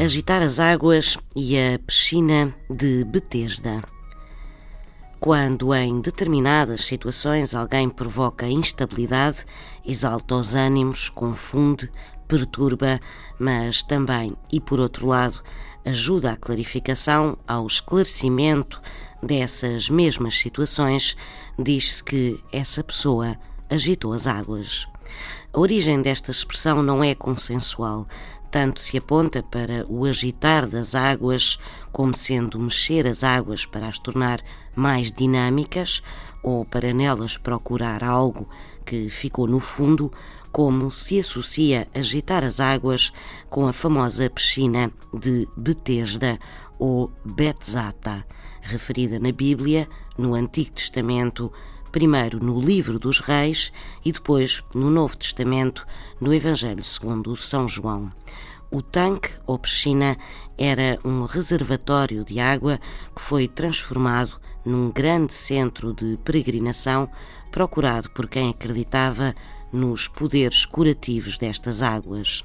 Agitar as águas e a piscina de Betesda. Quando em determinadas situações alguém provoca instabilidade, exalta os ânimos, confunde, perturba, mas também, e por outro lado, ajuda à clarificação, ao esclarecimento dessas mesmas situações, diz-se que essa pessoa agitou as águas. A origem desta expressão não é consensual, tanto se aponta para o agitar das águas como sendo mexer as águas para as tornar mais dinâmicas ou para nelas procurar algo que ficou no fundo, como se associa agitar as águas com a famosa piscina de Betesda ou Betzata, referida na Bíblia, no Antigo Testamento, primeiro no Livro dos Reis e depois no Novo Testamento, no Evangelho segundo São João. O tanque ou piscina era um reservatório de água que foi transformado num grande centro de peregrinação procurado por quem acreditava nos poderes curativos destas águas.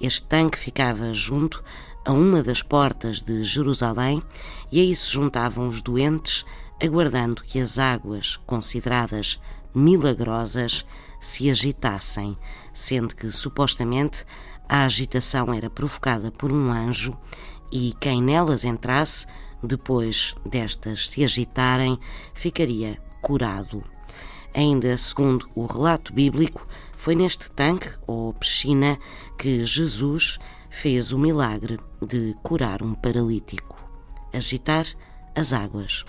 Este tanque ficava junto a uma das portas de Jerusalém e aí se juntavam os doentes, aguardando que as águas, consideradas milagrosas, se agitassem, sendo que supostamente a agitação era provocada por um anjo e quem nelas entrasse, depois destas se agitarem, ficaria curado. Ainda segundo o relato bíblico, foi neste tanque ou piscina que Jesus fez o milagre de curar um paralítico. Agitar as águas.